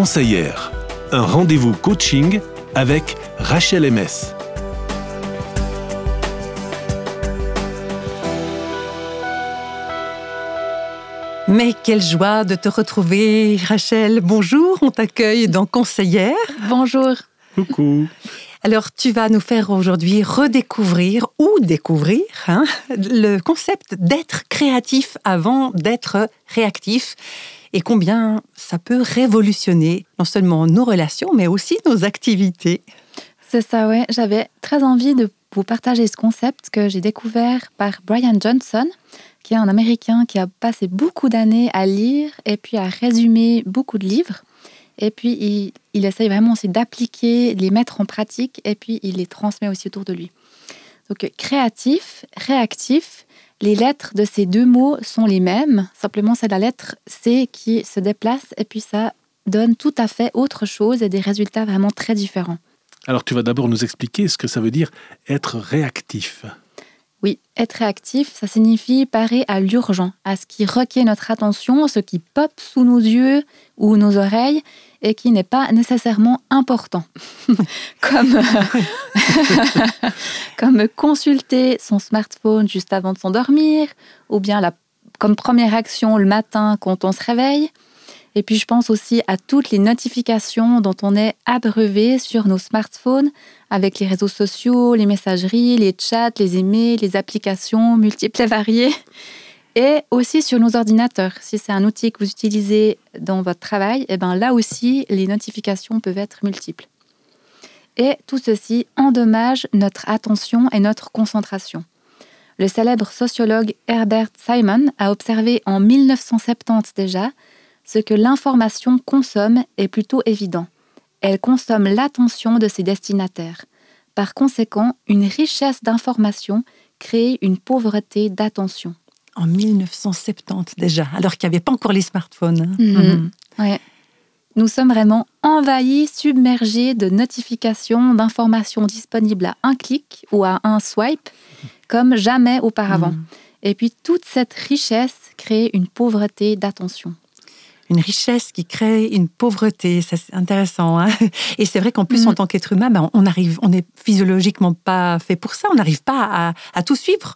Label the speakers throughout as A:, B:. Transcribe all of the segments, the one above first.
A: conseillère, un rendez-vous coaching avec Rachel MS.
B: Mais quelle joie de te retrouver, Rachel. Bonjour, on t'accueille dans Conseillère.
C: Bonjour.
A: Coucou.
B: Alors, tu vas nous faire aujourd'hui redécouvrir ou découvrir hein, le concept d'être créatif avant d'être réactif et combien ça peut révolutionner non seulement nos relations, mais aussi nos activités.
C: C'est ça, ouais. J'avais très envie de vous partager ce concept que j'ai découvert par Brian Johnson qui est un Américain qui a passé beaucoup d'années à lire et puis à résumer beaucoup de livres. Et puis, il, il essaye vraiment aussi d'appliquer, les mettre en pratique, et puis il les transmet aussi autour de lui. Donc, créatif, réactif, les lettres de ces deux mots sont les mêmes. Simplement, c'est la lettre C qui se déplace, et puis ça donne tout à fait autre chose et des résultats vraiment très différents.
A: Alors, tu vas d'abord nous expliquer ce que ça veut dire être réactif.
C: Oui, être réactif, ça signifie parer à l'urgent, à ce qui requiert notre attention, ce qui pop sous nos yeux ou nos oreilles et qui n'est pas nécessairement important. comme, comme consulter son smartphone juste avant de s'endormir, ou bien comme première action le matin quand on se réveille. Et puis je pense aussi à toutes les notifications dont on est abreuvé sur nos smartphones avec les réseaux sociaux, les messageries, les chats, les emails, les applications multiples et variées. Et aussi sur nos ordinateurs. Si c'est un outil que vous utilisez dans votre travail, eh ben là aussi, les notifications peuvent être multiples. Et tout ceci endommage notre attention et notre concentration. Le célèbre sociologue Herbert Simon a observé en 1970 déjà ce que l'information consomme est plutôt évident. Elle consomme l'attention de ses destinataires. Par conséquent, une richesse d'informations crée une pauvreté d'attention.
B: En 1970 déjà, alors qu'il n'y avait pas encore les smartphones. Hein.
C: Mhm. Mhm. Nous sommes vraiment envahis, submergés de notifications, d'informations disponibles à un clic ou à un swipe, comme jamais auparavant. Mhm. Et puis toute cette richesse crée une pauvreté d'attention
B: une richesse qui crée une pauvreté. C'est intéressant. Hein. et c'est vrai qu'en plus, en mm. tant qu'être humain, ben, on arrive, on n'est physiologiquement pas fait pour ça. On n'arrive pas à, tout suivre.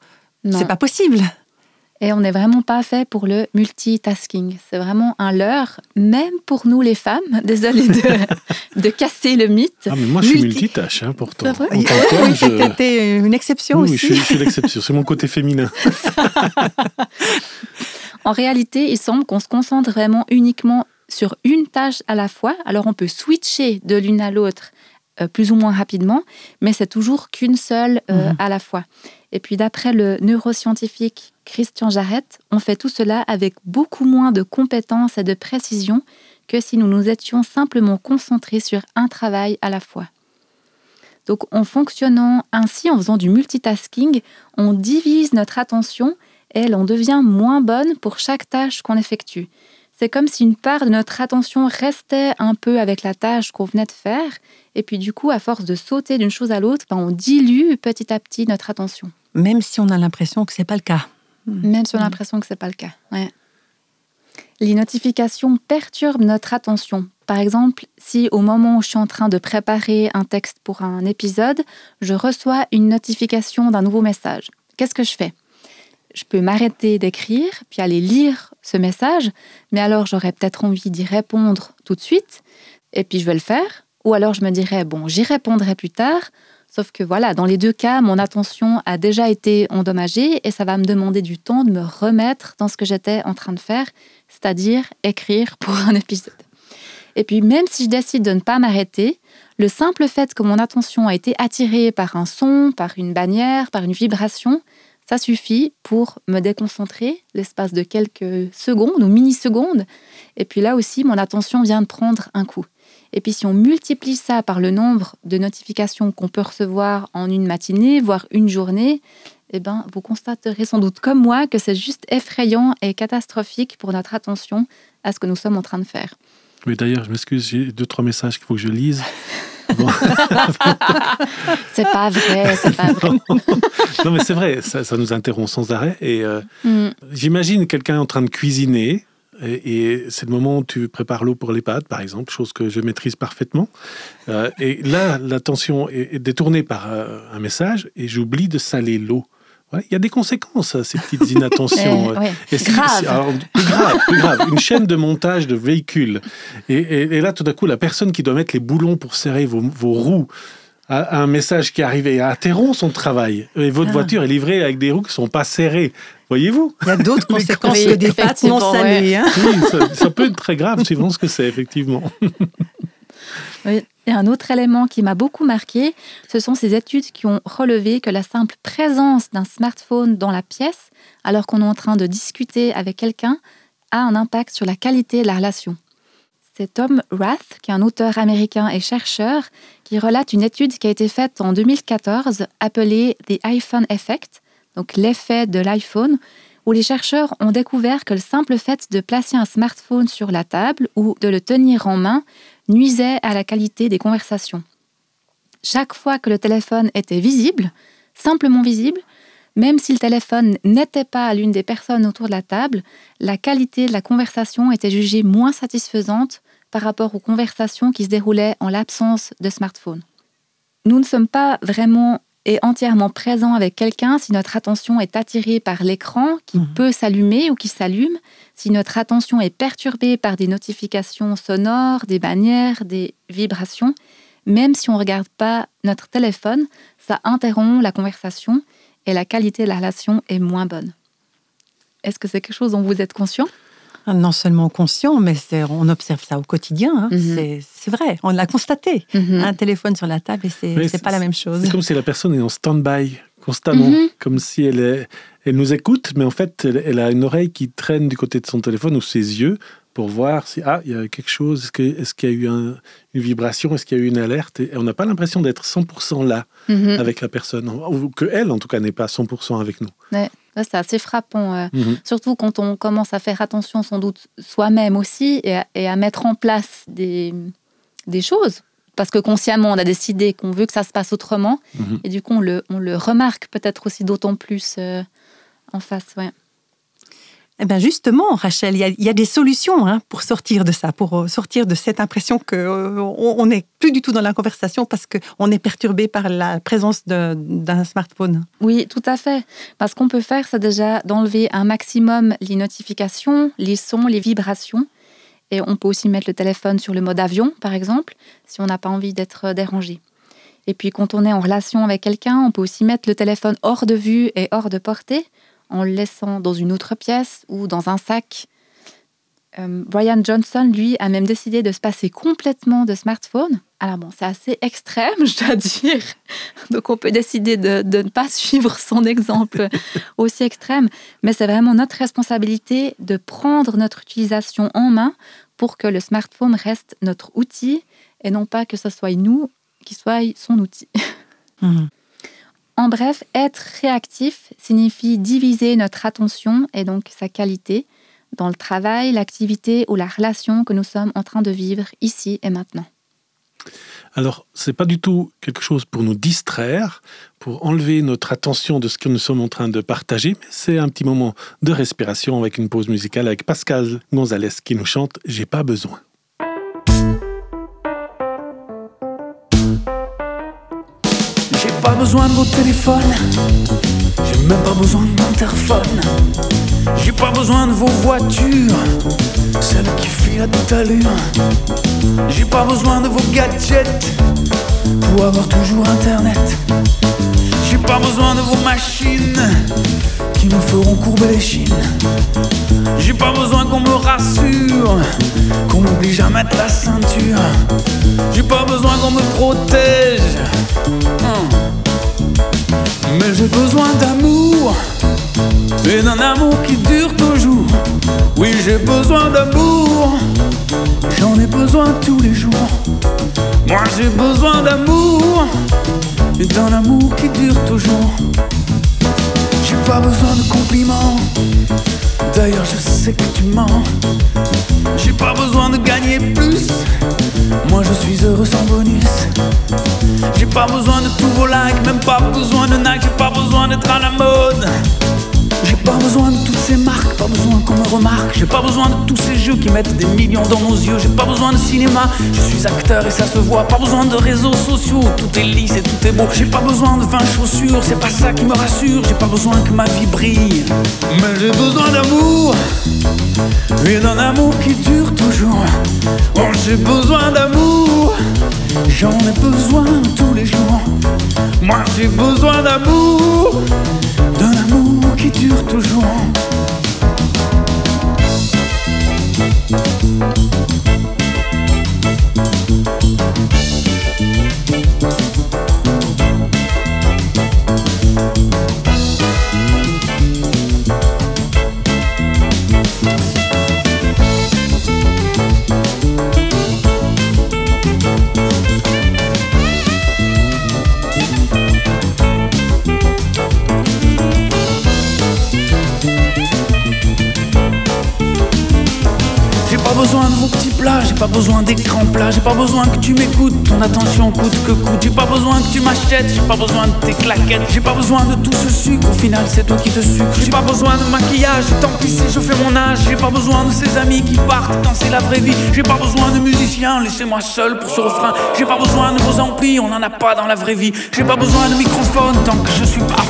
B: C'est pas possible.
C: Et on n'est vraiment pas fait pour le multitasking. C'est vraiment un leurre, même pour nous les femmes. Désolée de, de casser le mythe.
A: Ah, mais moi, je suis multitâche, hein, pourtant.
B: Vrai oui, je... une exception
A: aussi.
B: Oui,
A: je suis l'exception. C'est mon côté féminin.
C: En réalité, il semble qu'on se concentre vraiment uniquement sur une tâche à la fois. Alors on peut switcher de l'une à l'autre plus ou moins rapidement, mais c'est toujours qu'une seule euh, mhm. à la fois. Et puis d'après le neuroscientifique Christian Jarrett, on fait tout cela avec beaucoup moins de compétences et de précision que si nous nous étions simplement concentrés sur un travail à la fois. Donc en fonctionnant ainsi, en faisant du multitasking, on divise notre attention elle, on devient moins bonne pour chaque tâche qu'on effectue. C'est comme si une part de notre attention restait un peu avec la tâche qu'on venait de faire, et puis du coup, à force de sauter d'une chose à l'autre, ben, on dilue petit à petit notre attention.
B: Même si on a l'impression que c'est pas le cas.
C: Même si on a l'impression que c'est pas le cas. Les notifications perturbent notre attention. Par exemple, si au moment où je suis en train de préparer un texte pour un épisode, je reçois une notification d'un nouveau message. Qu'est-ce que je fais? Je peux m'arrêter d'écrire, puis aller lire ce message, mais alors j'aurais peut-être envie d'y répondre tout de suite, et puis je vais le faire. Ou alors je me dirais, bon, j'y répondrai plus tard, sauf que voilà, dans les deux cas, mon attention a déjà été endommagée et ça va me demander du temps de me remettre dans ce que j'étais en train de faire, c'est-à-dire écrire pour un épisode. Et puis même si je décide de ne pas m'arrêter, le simple fait que mon attention a été attirée par un son, par une bannière, par une vibration, ça suffit pour me déconcentrer l'espace de quelques secondes ou mini-secondes. Et puis là aussi, mon attention vient de prendre un coup. Et puis si on multiplie ça par le nombre de notifications qu'on peut recevoir en une matinée, voire une journée, eh ben, vous constaterez sans doute comme moi que c'est juste effrayant et catastrophique pour notre attention à ce que nous sommes en train de faire.
A: Oui, d'ailleurs, je m'excuse, j'ai deux, trois messages qu'il faut que je lise.
C: c'est pas vrai, c'est pas vrai.
A: non, mais c'est vrai, ça, nous interrompt sans arrêt. Et euh, mm. j'imagine quelqu'un en train de cuisiner. Et, c'est le moment où tu prépares l'eau pour les pâtes, par exemple, chose que je maîtrise parfaitement. Euh, et là, l'attention est, détournée par euh, un message et j'oublie de saler l'eau. Il y a des conséquences à ces petites inattentions.
C: c'est grave.
A: plus grave, plus grave. Une chaîne de montage de véhicules. Et, là, tout d'un coup, la personne qui doit mettre les boulons pour serrer vos, vos roues a un message qui arrive et interrompt son travail. Et votre ah. voiture est livrée avec des roues qui ne sont pas serrez. Voyez-vous?
B: Il y a d'autres conséquences que des pâtes non salées. Hein.
A: ça, peut être très grave suivant ce que c'est, effectivement.
C: Oui. Et un autre élément qui m'a beaucoup marqué, ce sont ces études qui ont relevé que la simple présence d'un smartphone dans la pièce, alors qu'on est en train de discuter avec quelqu'un, a un impact sur la qualité de la relation. C'est Tom Rath, qui est un auteur américain et chercheur, qui relate une étude qui a été faite en 2014 appelée The iPhone Effect, donc l'effet de l'iPhone, où les chercheurs ont découvert que le simple fait de placer un smartphone sur la table ou de le tenir en main nuisait à la qualité des conversations. Chaque fois que le téléphone était visible, simplement visible, même si le téléphone n'était pas à l'une des personnes autour de la table, la qualité de la conversation était jugée moins satisfaisante par rapport aux conversations qui se déroulaient en l'absence de smartphone. Nous ne sommes pas vraiment et entièrement présents avec quelqu'un si notre attention est attirée par l'écran qui mhm. peut s'allumer ou qui s'allume, si notre attention est perturbée par des notifications sonores, des bannières, des vibrations, même si on ne regarde pas notre téléphone, ça interrompt la conversation et la qualité de la relation est moins bonne. Est-ce que c'est quelque chose dont vous êtes conscient?
B: Non seulement conscient, mais on observe ça au quotidien. Hein. Mhm. C'est vrai, on l'a constaté. Mhm. Un téléphone sur la table et c'est pas la même chose.
A: C'est comme si la personne est en stand-by constamment, mhm. comme si elle, est, elle nous écoute, mais en fait, elle, a une oreille qui traîne du côté de son téléphone ou ses yeux pour voir si ah il y a quelque chose, est-ce qu'il y a eu une vibration, est-ce qu'il y a eu une alerte et on n'a pas l'impression d'être 100% là avec la personne, ou que elle en tout cas n'est pas 100% avec nous.
C: Ouais. C'est assez frappant, euh, mhm. surtout quand on commence à faire attention sans doute soi-même aussi et à, mettre en place des, des, choses. Parce que consciemment, on a décidé qu'on veut que ça se passe autrement. Mhm. Et du coup, on le, on le remarque peut-être aussi d'autant plus euh, en face. Ouais.
B: Eh bien justement, Rachel, il y, a, des solutions hein, pour sortir de ça, pour euh, sortir de cette impression qu'on euh, n'est plus du tout dans la conversation parce qu'on est perturbé par la présence d'un smartphone.
C: Oui, tout à fait. Parce qu'on peut faire, c'est déjà d'enlever un maximum les notifications, les sons, les vibrations. Et on peut aussi mettre le téléphone sur le mode avion, par exemple, si on n'a pas envie d'être dérangé. Et puis quand on est en relation avec quelqu'un, on peut aussi mettre le téléphone hors de vue et hors de portée en le laissant dans une autre pièce ou dans un sac. Euh, Brian Johnson, lui, a même décidé de se passer complètement de smartphone. Alors bon, c'est assez extrême, je dois dire. Donc on peut décider de, de ne pas suivre son exemple aussi extrême. Mais c'est vraiment notre responsabilité de prendre notre utilisation en main pour que le smartphone reste notre outil et non pas que ce soit nous qui soit son outil. Mmh. En bref, être réactif signifie diviser notre attention et donc sa qualité dans le travail, l'activité ou la relation que nous sommes en train de vivre ici et maintenant.
A: Alors, ce n'est pas du tout quelque chose pour nous distraire, pour enlever notre attention de ce que nous sommes en train de partager, mais c'est un petit moment de respiration avec une pause musicale avec Pascal Gonzalez qui nous chante J'ai pas besoin.
D: Besoin de vos téléphones, j'ai même pas besoin d'interphone. J'ai pas besoin de vos voitures, celles qui filent à toute allure. J'ai pas besoin de vos gadgets pour avoir toujours internet. J'ai pas besoin de vos machines qui me feront courber les chines. J'ai pas besoin qu'on me rassure, qu'on m'oblige à mettre la ceinture. J'ai pas besoin qu'on me protège. Hmm. Mais j'ai besoin d'amour, et d'un amour qui dure toujours. Oui, j'ai besoin d'amour, j'en ai besoin tous les jours. Moi j'ai besoin d'amour, et d'un amour qui dure toujours. J'ai pas besoin de compliments, d'ailleurs je sais que tu mens. J'ai pas besoin de gagner plus, moi je suis heureux sans bonus. J'ai pas besoin pas besoin de Nike, j'ai pas besoin d'être à la mode. J'ai pas besoin de toutes ces marques, pas besoin qu'on me remarque. J'ai pas besoin de tous ces jeux qui mettent des millions dans nos yeux. J'ai pas besoin de cinéma, je suis acteur et ça se voit. Pas besoin de réseaux sociaux, tout est lisse et tout est beau. J'ai pas besoin de 20 chaussures, c'est pas ça qui me rassure. J'ai pas besoin que ma vie brille, mais j'ai besoin d'amour. Et d'un amour qui dure toujours. Oh, j'ai besoin d'amour, j'en ai besoin tous les jours. Moi j'ai besoin d'amour, d'un amour qui dure toujours. J'ai pas besoin que tu m'écoutes, ton attention coûte que coûte, j'ai pas besoin que tu m'achètes, j'ai pas besoin de tes claquettes, j'ai pas besoin de tout ce sucre, au final c'est toi qui te sucre, j'ai pas besoin de maquillage, tant pis si je fais mon âge, j'ai pas besoin de ces amis qui partent quand c'est la vraie vie, j'ai pas besoin de musiciens, laissez-moi seul pour ce refrain, j'ai pas besoin de vos amplis, on en a pas dans la vraie vie, j'ai pas besoin de microphone tant que je suis pas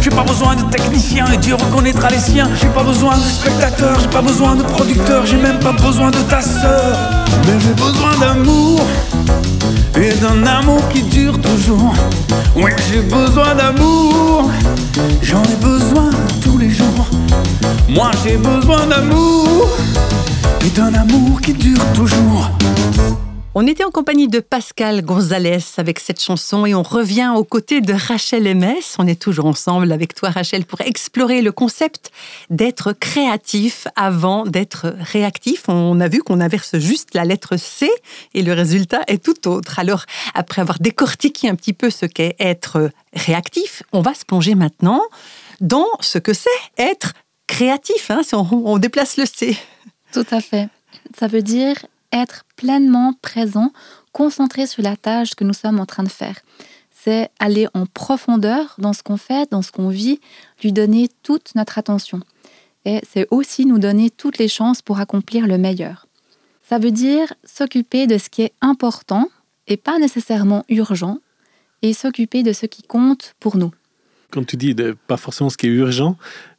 D: j'ai pas besoin de techniciens et Dieu reconnaîtra les siens, j'ai pas besoin de spectateurs, j'ai pas besoin de producteurs, j'ai même pas besoin de ta sœur. Mais j'ai besoin et d'un amour qui dure toujours. Oui, j'ai besoin d'amour, j'en ai besoin tous les jours. Moi j'ai besoin d'amour et d'un amour qui dure toujours.
B: On était en compagnie de Pascal Gonzalez avec cette chanson et on revient aux côtés de Rachel MS. On est toujours ensemble avec toi Rachel pour explorer le concept d'être créatif avant d'être réactif. On a vu qu'on inverse juste la lettre C et le résultat est tout autre. Alors après avoir décortiqué un petit peu ce qu'est être réactif, on va se plonger maintenant dans ce que c'est être créatif, hein, si on, on déplace le C.
C: Tout à fait. Ça veut dire être pleinement présent, concentré sur la tâche que nous sommes en train de faire. C'est aller en profondeur dans ce qu'on fait, dans ce qu'on vit, lui donner toute notre attention. Et c'est aussi nous donner toutes les chances pour accomplir le meilleur. Ça veut dire s'occuper de ce qui est important et pas nécessairement urgent, et s'occuper de ce qui compte pour nous.
A: Quand tu dis de, pas forcément ce qui est urgent,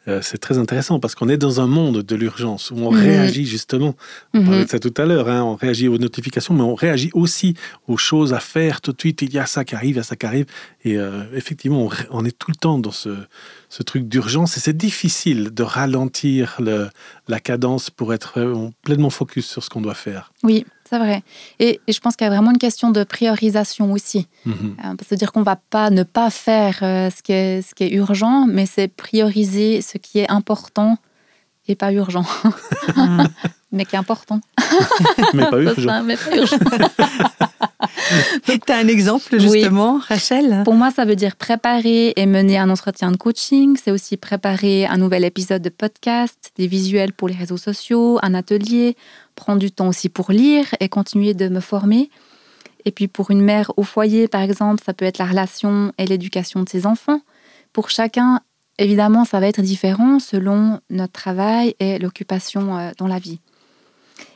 A: euh, c'est très intéressant parce qu'on est dans un monde de l'urgence où on mhm. réagit justement. On mhm. parlait de ça tout à l'heure, hein, on réagit aux notifications, mais on réagit aussi aux choses à faire tout de suite. Il y a ça qui arrive, il y a ça qui arrive. Et euh, effectivement, on, est tout le temps dans ce, ce truc d'urgence et c'est difficile de ralentir le, la cadence pour être euh, pleinement focus sur ce qu'on doit faire.
C: Oui, c'est vrai. Et, je pense qu'il y a vraiment une question de priorisation aussi. Mhm. C'est-à-dire qu'on ne va pas ne pas faire ce, qui est, ce qui est urgent, mais c'est prioriser ce qui est important et pas urgent. mais qui est important.
A: mais pas urgent.
C: mais pas urgent.
B: tu as un exemple justement, Rachel?
C: Pour moi, ça veut dire préparer et mener un entretien de coaching. C'est aussi préparer un nouvel épisode de podcast, des visuels pour les réseaux sociaux, un atelier, prendre du temps aussi pour lire et continuer de me former. Et puis pour une mère au foyer, par exemple, ça peut être la relation et l'éducation de ses enfants. Pour chacun, évidemment, ça va être différent selon notre travail et l'occupation euh, dans la vie.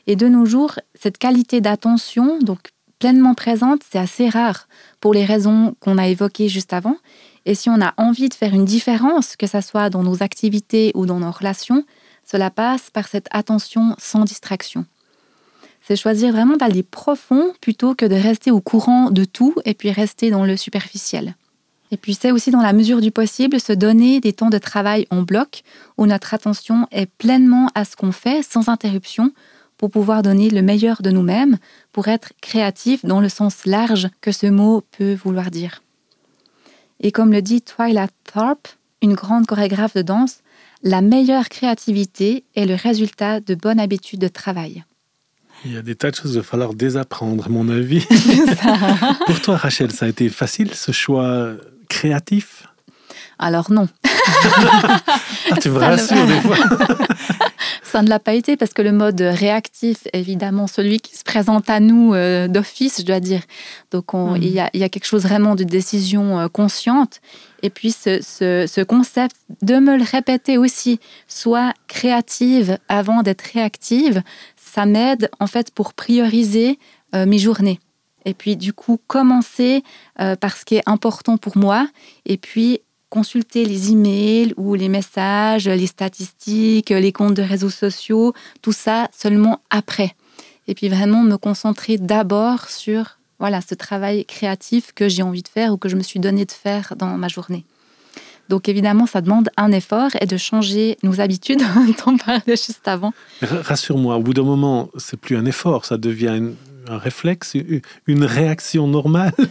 C: Et de nos jours, cette qualité d'attention, donc pleinement présente, c'est assez rare pour les raisons qu'on a évoquées juste avant. Et si on a envie de faire une différence, que ce soit dans nos activités ou dans nos relations, cela passe par cette attention sans distraction. C'est choisir vraiment d'aller profond plutôt que de rester au courant de tout et puis rester dans le superficiel. Et puis c'est aussi dans la mesure du possible se donner des temps de travail en bloc où notre attention est pleinement à ce qu'on fait sans interruption pour pouvoir donner le meilleur de nous-mêmes, pour être créatif dans le sens large que ce mot peut vouloir dire. Et comme le dit Twyla Thorpe, une grande chorégraphe de danse, la meilleure créativité est le résultat de bonnes habitudes de travail.
A: Il y a des tas de choses qu'il va falloir désapprendre, à mon avis. Pour toi, Rachel, ça a été facile ce choix créatif?
C: Alors non.
A: ah, tu me rassures des fois.
C: ça ne l'a pas été parce que le mode réactif évidemment celui qui se présente à nous euh, d'office, je dois dire. Donc hmm. il, y a, quelque chose vraiment de décision euh, consciente. Et puis ce, concept de me le répéter aussi, soit créative avant d'être réactive, ça m'aide en fait pour prioriser euh, mes journées. Et puis du coup commencer par ce qui est important pour moi et puis consulter les emails ou les messages, les statistiques, les comptes de réseaux sociaux, tout ça seulement après. Et puis vraiment me concentrer d'abord sur voilà ce travail créatif que j'ai envie de faire ou que je me suis donné de faire dans ma journée. Donc évidemment, ça demande un effort et de changer nos habitudes. On parlait juste avant.
A: Rassure-moi, au bout d'un moment, c'est plus un effort, ça devient un réflexe, une réaction normale.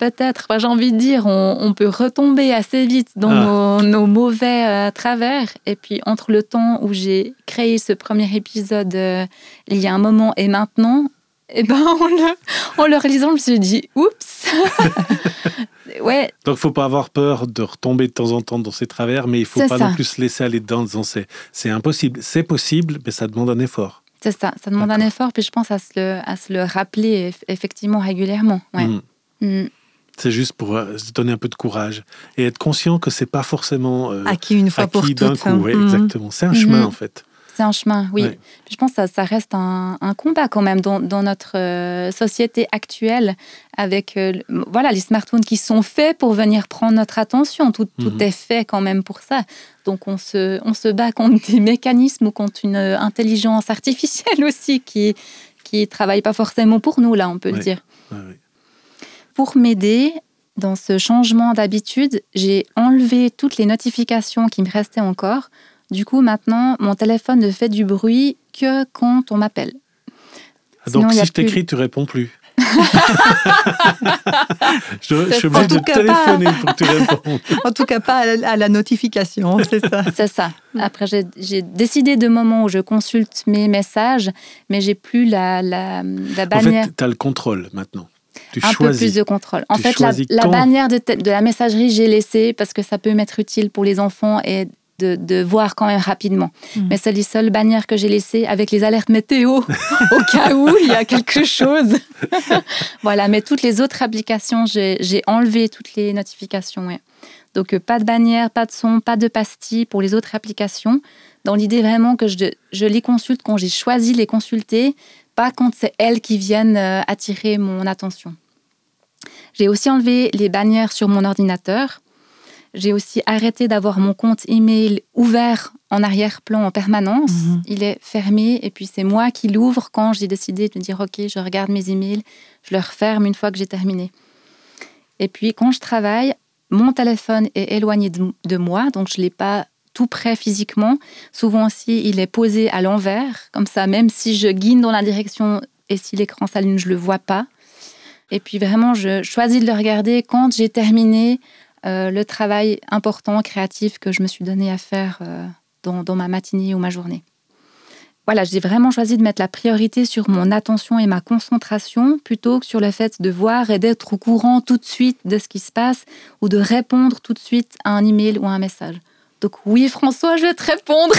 C: peut-être, j'ai envie de dire, on, peut retomber assez vite dans ah. nos, mauvais euh, travers. Et puis, entre le temps où j'ai créé ce premier épisode euh, il y a un moment et maintenant, et eh ben, en le, relisant, je me suis dit, oups
A: ouais. Donc, il faut pas avoir peur de retomber de temps en temps dans ces travers, mais il faut pas non plus se laisser aller dedans en disant c'est impossible. C'est possible, mais ça demande un effort.
C: C'est ça, ça demande un effort, puis je pense à se le, à se le rappeler effectivement régulièrement. Ouais. Mm. Mm.
A: C'est juste pour euh, se donner un peu de courage et être conscient que c'est pas forcément
B: euh, acquis une fois pour
A: d'un coup. Hein. Mhm. Exactement. C'est un chemin en fait.
C: C'est un chemin, oui. Je pense que ça, reste un, combat quand même dans, notre euh, société actuelle avec voilà, les smartphones qui sont faits pour venir prendre notre attention. Tout, tout mhm. est fait quand même pour ça. Donc on se, on se bat contre des mécanismes ou contre une intelligence artificielle aussi qui qui travaille pas forcément pour nous, là, on peut le dire pour m'aider dans ce changement d'habitude, j'ai enlevé toutes les notifications qui me restaient encore. Du coup, maintenant, mon téléphone ne fait du bruit que quand on m'appelle.
A: Ah, donc, si je t'écris, tu réponds plus. je, suis obligée de téléphoner pour que tu répondes.
B: En tout cas, pas à la, notification, c'est ça.
C: C'est ça. Après, j'ai décidé de moment où je consulte mes messages, mais j'ai plus la, la, la bannière. En fait,
A: tu as le contrôle maintenant
C: un peu plus de contrôle. En fait, la, bannière de, de, la messagerie, j'ai laissé parce que ça peut m'être utile pour les enfants et de, de voir quand même rapidement. Hmm. Mais c'est les seules bannières que j'ai laissées avec les alertes météo au cas où il y a quelque chose. voilà, mais toutes les autres applications, j'ai enlevé toutes les notifications. Donc, euh, pas de bannière, pas de son, pas de pastille pour les autres applications. Dans l'idée vraiment que je, je les consulte quand j'ai choisi de les consulter pas quand c'est elles qui viennent euh, attirer mon attention. J'ai aussi enlevé les bannières sur mon ordinateur. J'ai aussi arrêté d'avoir mon compte email ouvert en arrière-plan en permanence. Mhm. Il est fermé et puis c'est moi qui l'ouvre quand j'ai décidé de dire OK, je regarde mes emails, je le referme une fois que j'ai terminé. Et puis quand je travaille, mon téléphone est éloigné de, moi, donc je ne l'ai pas tout près physiquement. Souvent aussi, il est posé à l'envers, comme ça, même si je guine dans la direction et si l'écran s'allume, je ne le vois pas. Et puis vraiment, je choisis de le regarder quand j'ai terminé le travail important, créatif que je me suis donné à faire euh, dans, dans, ma matinée ou ma journée. Voilà, j'ai vraiment choisi de mettre la priorité sur mon attention et ma concentration plutôt que sur le fait de voir et d'être au courant tout de suite de ce qui se passe ou de répondre tout de suite à un email ou à un message. Donc oui, François, je vais te répondre.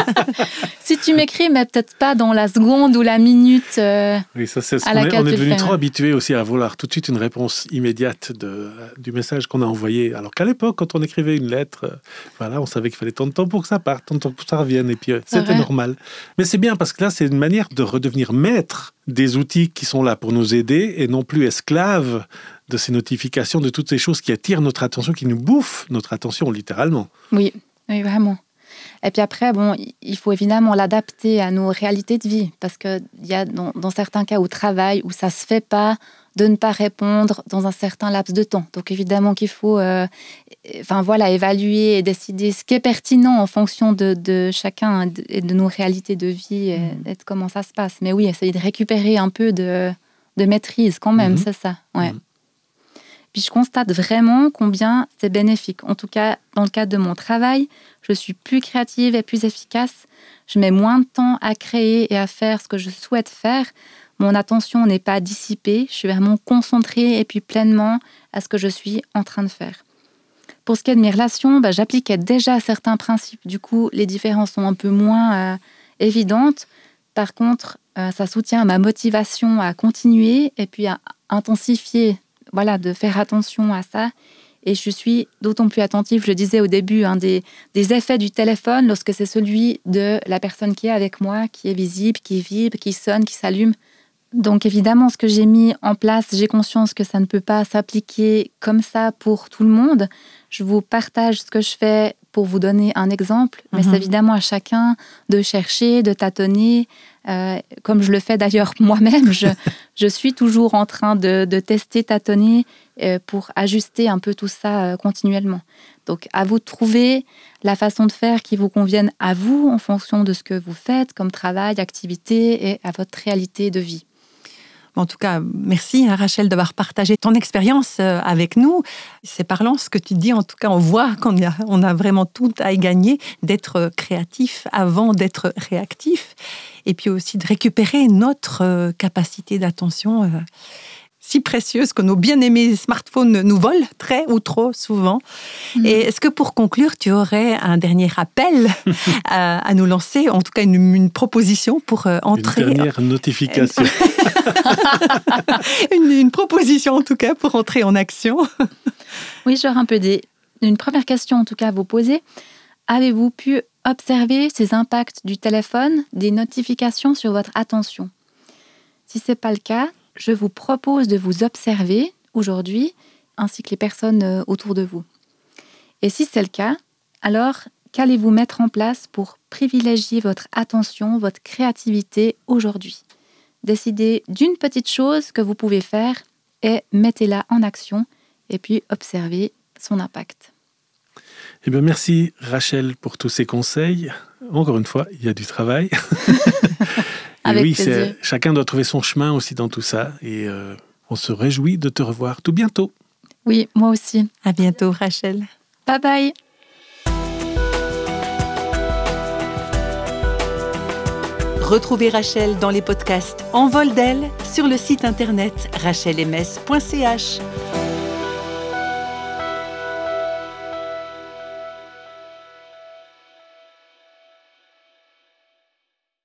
C: si tu m'écris, mais peut-être pas dans la seconde ou la minute. Euh,
A: oui, ça c'est. On, est, on est devenu trop habitué aussi à vouloir tout de suite une réponse immédiate de, du message qu'on a envoyé. Alors qu'à l'époque, quand on écrivait une lettre, euh, voilà, on savait qu'il fallait tant de temps pour que ça parte, tant de temps pour que ça revienne, et puis euh, c'était normal. Mais c'est bien parce que là, c'est une manière de redevenir maître des outils qui sont là pour nous aider et non plus esclaves de ces notifications, de toutes ces choses qui attirent notre attention, qui nous bouffent notre attention littéralement.
C: Oui, oui, vraiment. Et puis après, bon, il faut évidemment l'adapter à nos réalités de vie, parce qu'il y a dans, certains cas au travail où ça se fait pas de ne pas répondre dans un certain laps de temps. Donc évidemment qu'il faut, euh, enfin voilà, évaluer et décider ce qui est pertinent en fonction de, chacun et de nos réalités de vie et, mmh. de comment ça se passe. Mais oui, essayer de récupérer un peu de, maîtrise quand même, mmh. c'est ça. Ouais. Mmh. Puis je constate vraiment combien c'est bénéfique. En tout cas, dans le cadre de mon travail, je suis plus créative et plus efficace. Je mets moins de temps à créer et à faire ce que je souhaite faire. Mon attention n'est pas dissipée. Je suis vraiment concentrée et puis pleinement à ce que je suis en train de faire. Pour ce qui est de mes relations, bah, j'appliquais déjà certains principes. Du coup, les différences sont un peu moins euh, évidentes. Par contre, euh, ça soutient ma motivation à continuer et puis à intensifier, voilà, de faire attention à ça. Et je suis d'autant plus attentive, je le disais au début, hein, des, des, effets du téléphone lorsque c'est celui de la personne qui est avec moi, qui est visible, qui vibre, qui sonne, qui s'allume. Donc évidemment, ce que j'ai mis en place, j'ai conscience que ça ne peut pas s'appliquer comme ça pour tout le monde. Je vous partage ce que je fais pour vous donner un exemple, mais c'est mhm. évidemment à chacun de chercher, de tâtonner, euh, comme je le fais d'ailleurs moi-même. Je, je, suis toujours en train de, de tester, tâtonner euh, pour ajuster un peu tout ça euh, continuellement. Donc à vous de trouver la façon de faire qui vous convienne à vous en fonction de ce que vous faites comme travail, activité et à votre réalité de vie.
B: En tout cas, merci hein, Rachel d'avoir partagé ton expérience euh, avec nous. C'est parlant ce que tu dis. En tout cas, on voit qu'on a, a vraiment tout à y gagner d'être créatif avant d'être réactif. Et puis aussi de récupérer notre euh, capacité d'attention euh, si précieuse que nos bien-aimés smartphones nous volent très ou trop souvent. Mm. Et est-ce que pour conclure, tu aurais un dernier appel à, nous lancer, en tout cas une, proposition pour euh, entrer
A: Une dernière notification.
B: une, proposition en tout cas pour entrer en action.
C: oui, j'aurais un peu des... Une première question en tout cas à vous poser. Avez-vous pu observer ces impacts du téléphone, des notifications sur votre attention? Si ce n'est pas le cas, je vous propose de vous observer aujourd'hui, ainsi que les personnes euh, autour de vous. Et si c'est le cas, alors qu'allez-vous mettre en place pour privilégier votre attention, votre créativité aujourd'hui? Décidez d'une petite chose que vous pouvez faire et mettez-la en action et puis observez son impact.
A: Eh bien, merci Rachel pour tous ces conseils. Encore une fois, il y a du travail. oui, chacun doit trouver son chemin aussi dans tout ça. Et euh, on se réjouit de te revoir tout bientôt.
C: Oui, moi aussi.
B: À bientôt, Rachel.
C: Bye bye.
B: Retrouvez Rachel dans les podcasts En vol d'elle sur le site internet rachelms.ch.